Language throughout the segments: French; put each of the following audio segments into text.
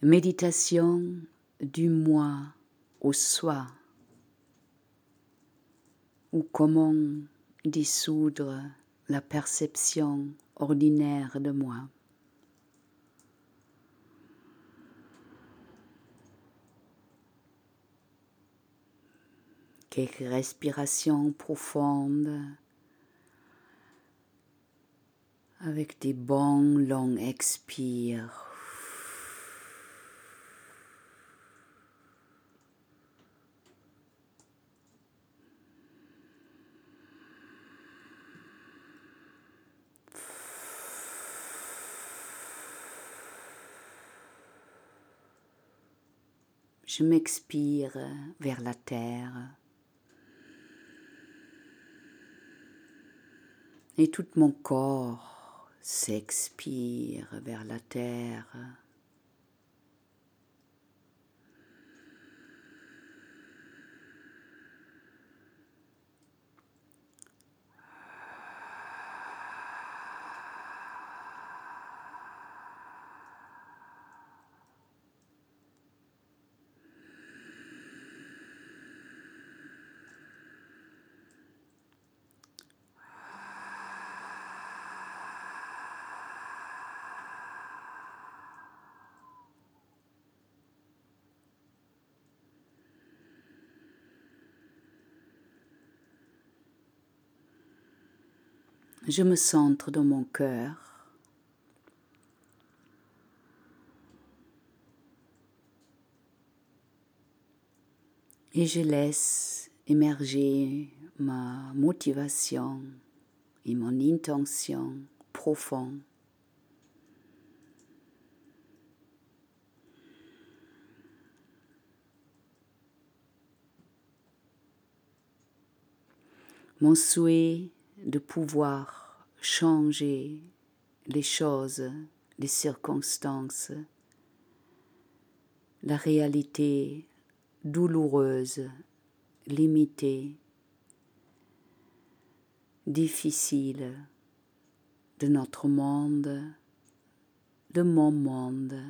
Méditation du moi au soi ou comment dissoudre la perception ordinaire de moi. Quelques respirations profondes avec des bons longs expires. Je m'expire vers la terre. Et tout mon corps s'expire vers la terre. Je me centre dans mon cœur. Et je laisse émerger ma motivation et mon intention profonde. Mon souhait de pouvoir changer les choses, les circonstances, la réalité douloureuse, limitée, difficile de notre monde, de mon monde.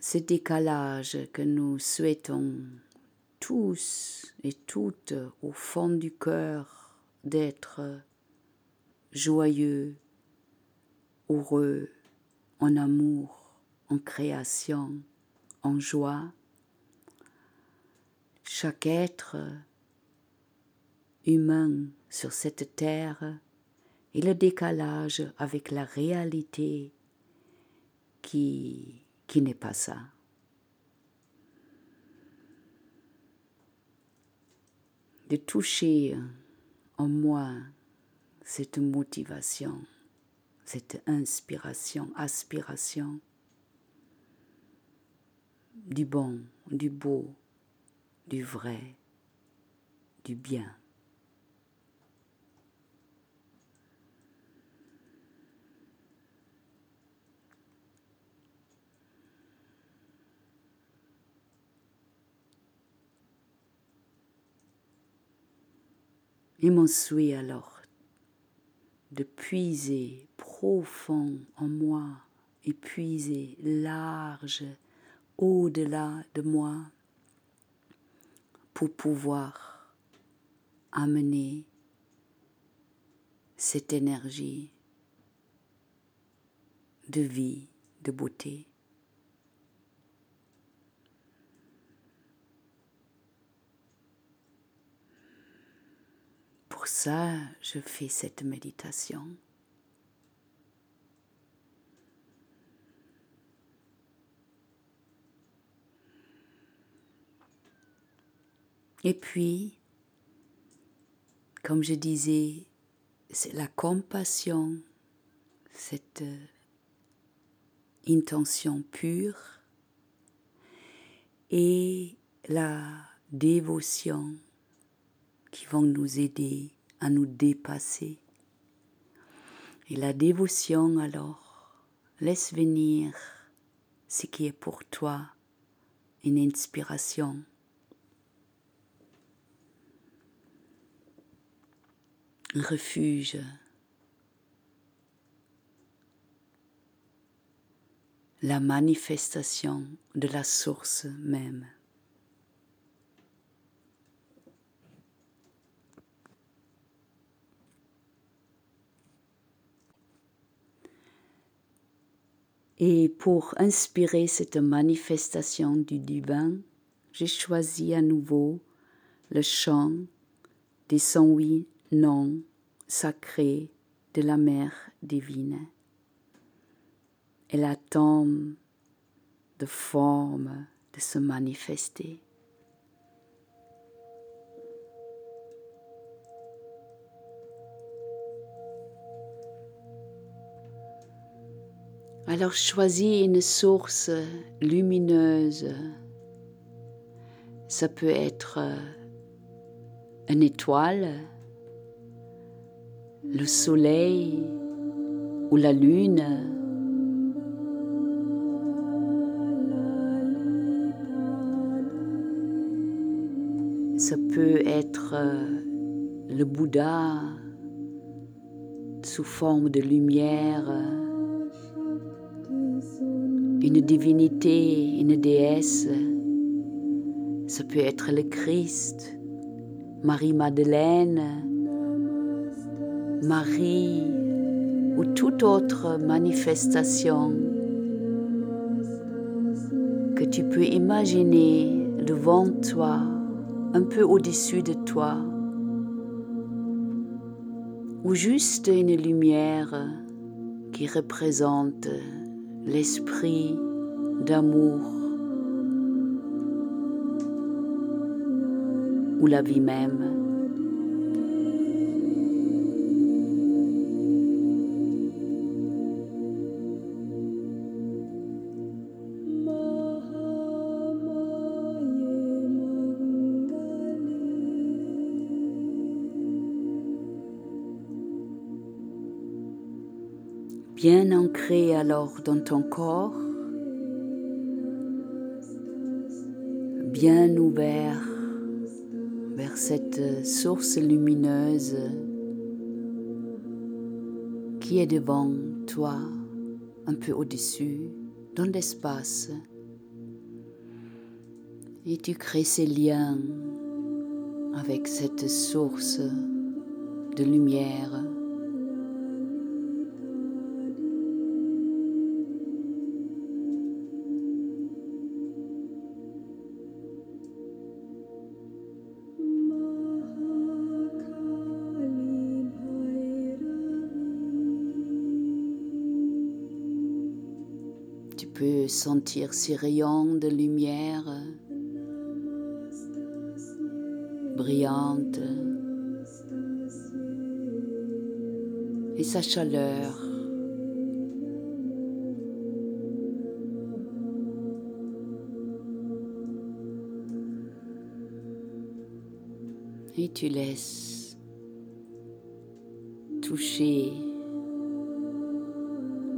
Ce décalage que nous souhaitons tous et toutes au fond du cœur d'être joyeux, heureux, en amour, en création, en joie. Chaque être humain sur cette terre et le décalage avec la réalité qui, qui n'est pas ça. De toucher en moi cette motivation, cette inspiration, aspiration du bon, du beau, du vrai, du bien. Et mon souhait alors de puiser profond en moi et puiser large au-delà de moi pour pouvoir amener cette énergie de vie, de beauté. Ça, je fais cette méditation. Et puis, comme je disais, c'est la compassion, cette intention pure et la dévotion qui vont nous aider à nous dépasser. Et la dévotion alors laisse venir ce qui est pour toi une inspiration. Refuge. la manifestation de la source même. Et pour inspirer cette manifestation du divin, j'ai choisi à nouveau le chant des 108 noms sacrés de la Mère divine. Elle attend de forme de se manifester. Alors choisis une source lumineuse. Ça peut être une étoile, le soleil ou la lune. Ça peut être le Bouddha sous forme de lumière une divinité, une déesse. Ça peut être le Christ, Marie-Madeleine, Marie ou toute autre manifestation que tu peux imaginer devant toi, un peu au-dessus de toi, ou juste une lumière qui représente l'esprit d'amour ou la vie même. Bien ancré alors dans ton corps, bien ouvert vers cette source lumineuse qui est devant toi, un peu au-dessus, dans l'espace. Et tu crées ces liens avec cette source de lumière peux sentir ces rayons de lumière brillante et sa chaleur. Et tu laisses toucher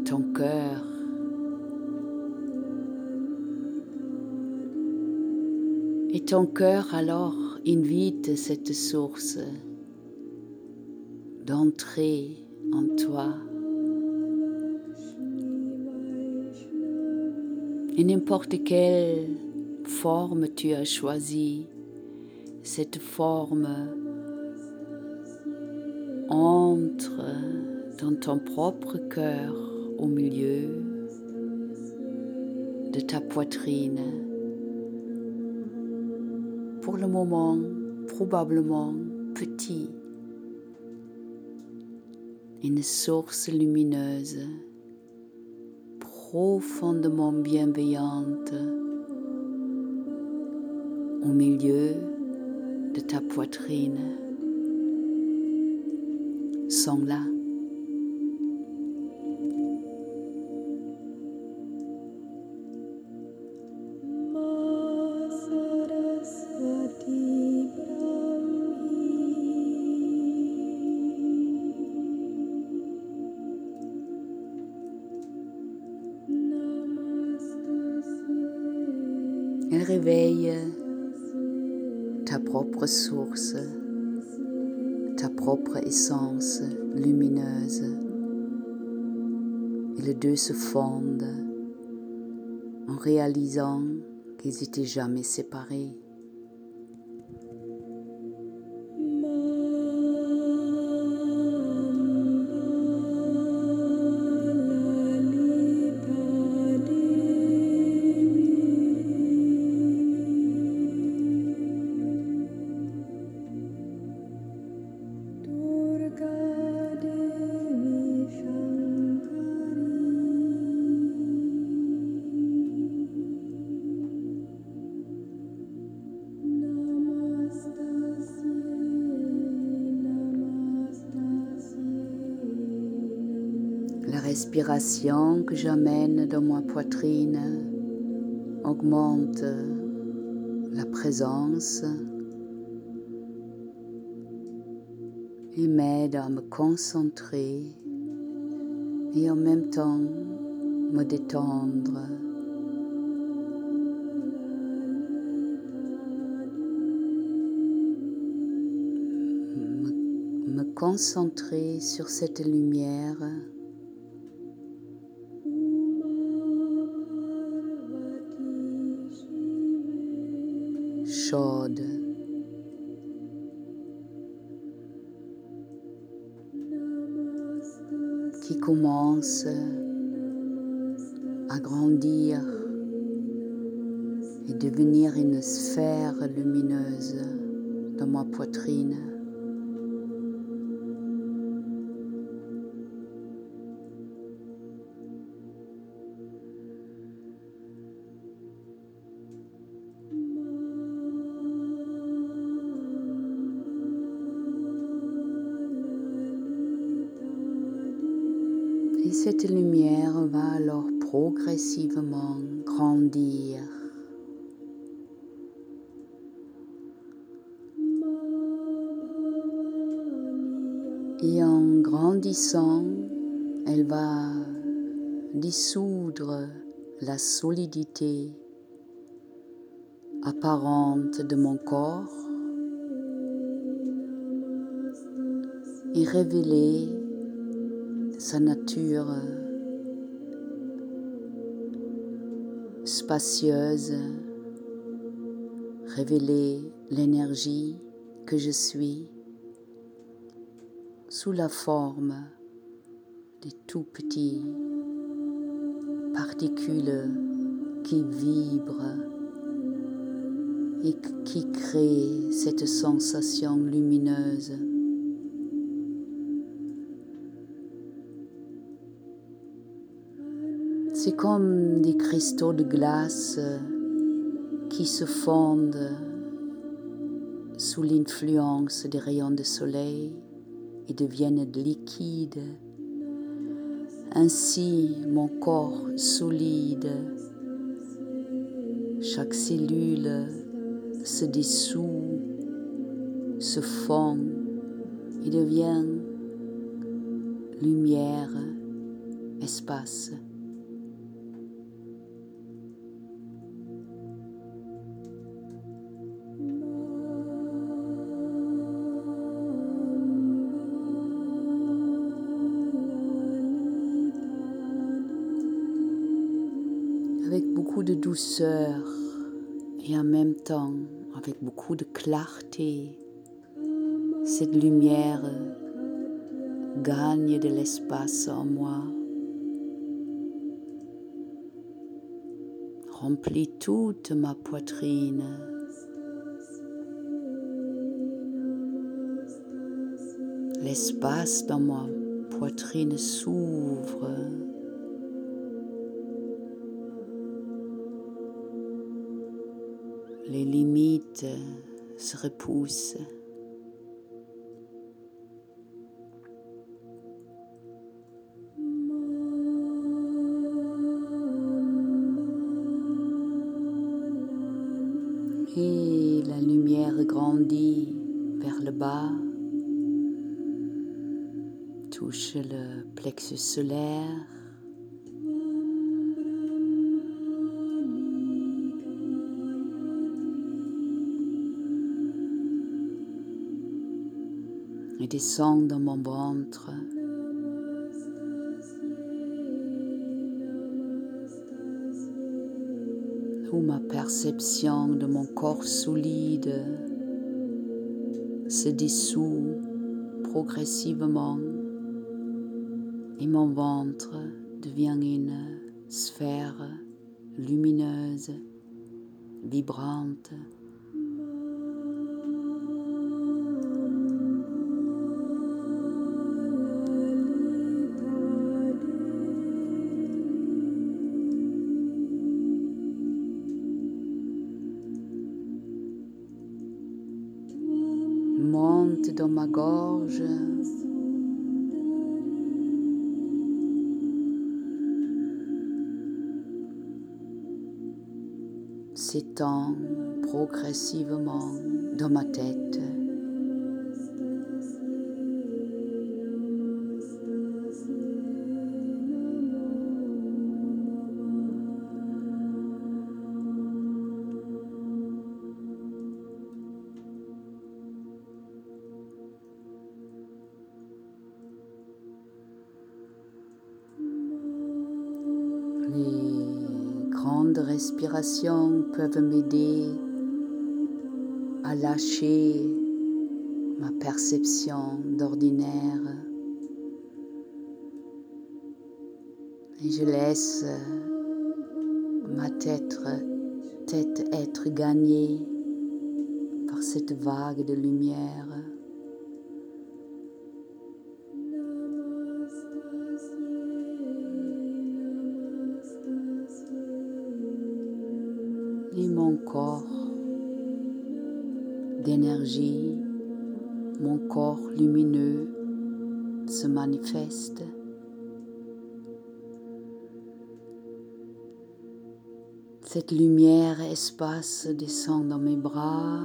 ton cœur ton cœur alors invite cette source d'entrer en toi. Et n'importe quelle forme tu as choisi, cette forme entre dans ton propre cœur au milieu de ta poitrine pour le moment probablement petit, une source lumineuse profondément bienveillante au milieu de ta poitrine. Sont là. Source, ta propre essence lumineuse. Et les deux se fondent en réalisant qu'ils étaient jamais séparés. Que j'amène dans ma poitrine augmente la présence et m'aide à me concentrer et en même temps me détendre. Me concentrer sur cette lumière qui commence à grandir et devenir une sphère lumineuse dans ma poitrine. Grandir. Et en grandissant, elle va dissoudre la solidité apparente de mon corps et révéler sa nature spacieuse, révéler l'énergie que je suis sous la forme de tout petits particules qui vibrent et qui créent cette sensation lumineuse. C'est comme des cristaux de glace qui se fondent sous l'influence des rayons de soleil et deviennent liquides. Ainsi, mon corps solide, chaque cellule se dissout, se fond et devient lumière, espace. Avec beaucoup de douceur et en même temps avec beaucoup de clarté. Cette lumière gagne de l'espace en moi, remplit toute ma poitrine. L'espace dans ma poitrine s'ouvre. Les limites se repoussent. Et la lumière grandit vers le bas, touche le plexus solaire, descend dans mon ventre. où ma perception de mon corps solide se dissout progressivement et mon ventre devient une sphère lumineuse, vibrante. Progressivement dans ma tête. Les grandes respirations peuvent m'aider à lâcher ma perception d'ordinaire. Et je laisse ma tête, être gagnée par cette vague de lumière. Corps lumineux se manifeste. Cette lumière espace descend dans mes bras.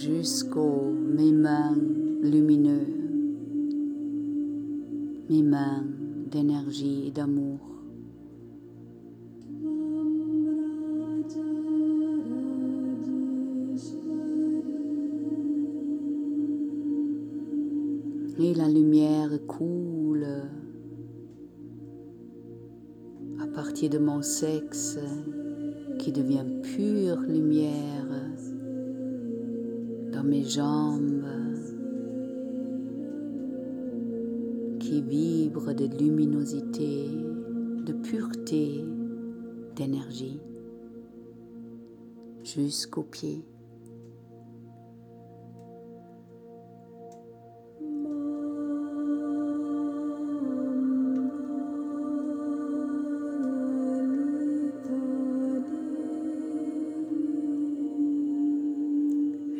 jusqu'aux mes mains lumineuses, mes mains d'énergie et d'amour. Et la lumière coule à partir de mon sexe qui devient pure lumière dans mes jambes qui vibre de luminosité, de pureté, d'énergie jusqu'aux pieds.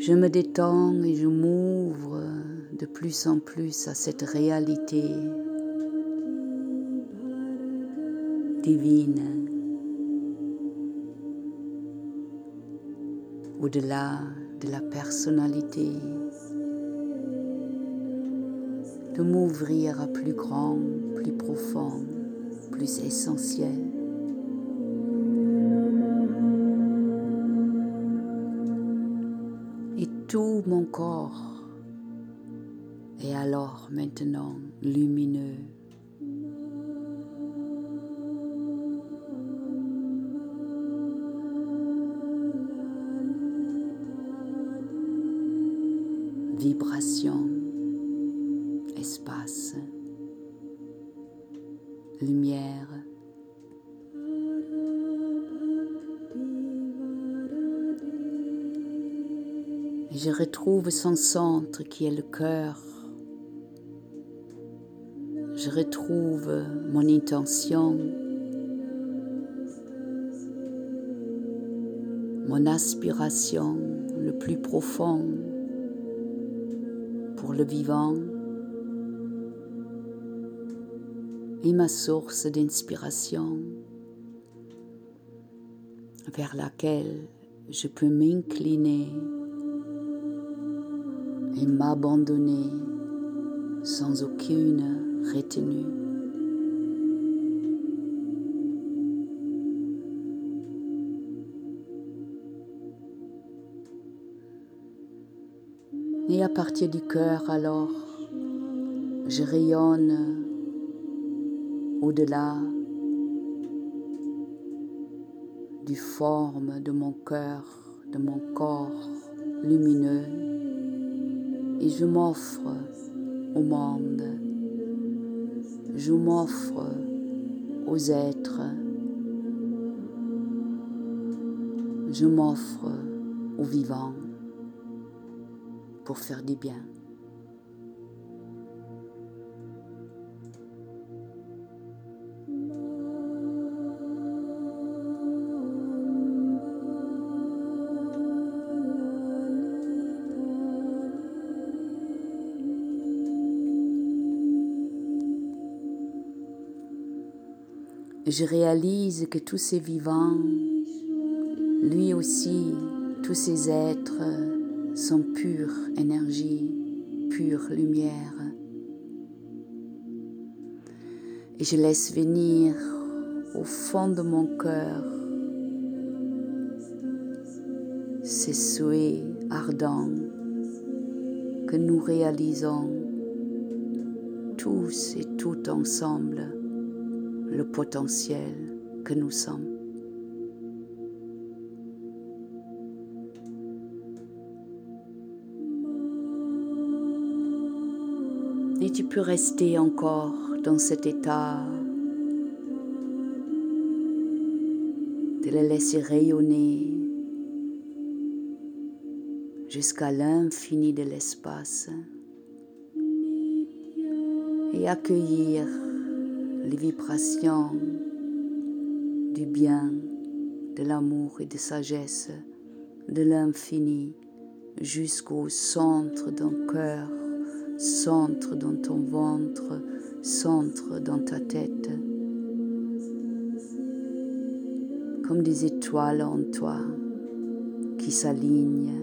Je me détends et je m'ouvre de plus en plus à cette réalité divine, au-delà de la personnalité, de m'ouvrir à plus grand, plus profond, plus essentiel. Tout mon corps est alors maintenant lumineux. Je retrouve son centre qui est le cœur. Je retrouve mon intention, mon aspiration le plus profond pour le vivant et ma source d'inspiration vers laquelle je peux m'incliner et m'abandonner sans aucune retenue. Et à partir du cœur alors, je rayonne au-delà du forme de mon cœur, de mon corps lumineux, et je m'offre au monde, je m'offre aux êtres, je m'offre aux vivants pour faire du bien. Je réalise que tous ces vivants, lui aussi, tous ces êtres sont pure énergie, pure lumière. Et je laisse venir au fond de mon cœur ces souhaits ardents que nous réalisons tous et toutes ensemble le potentiel que nous sommes. Et tu peux rester encore dans cet état de le laisser rayonner jusqu'à l'infini de l'espace et accueillir les vibrations du bien, de l'amour et de sagesse, de l'infini jusqu'au centre d'un cœur, centre dans ton ventre, centre dans ta tête, comme des étoiles en toi qui s'alignent,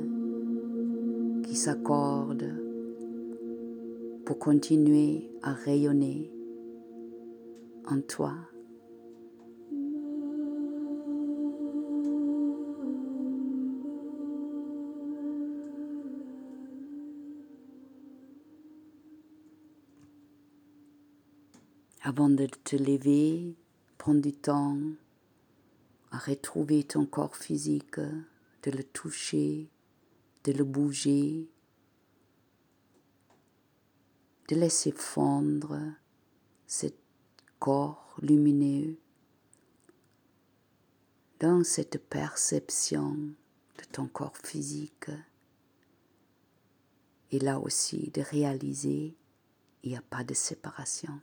qui s'accordent pour continuer à rayonner en toi. Avant de te lever, prends du temps à retrouver ton corps physique, de le toucher, de le bouger, de laisser fondre cette corps lumineux dans cette perception de ton corps physique. Et là aussi de réaliser, il n'y a pas de séparation.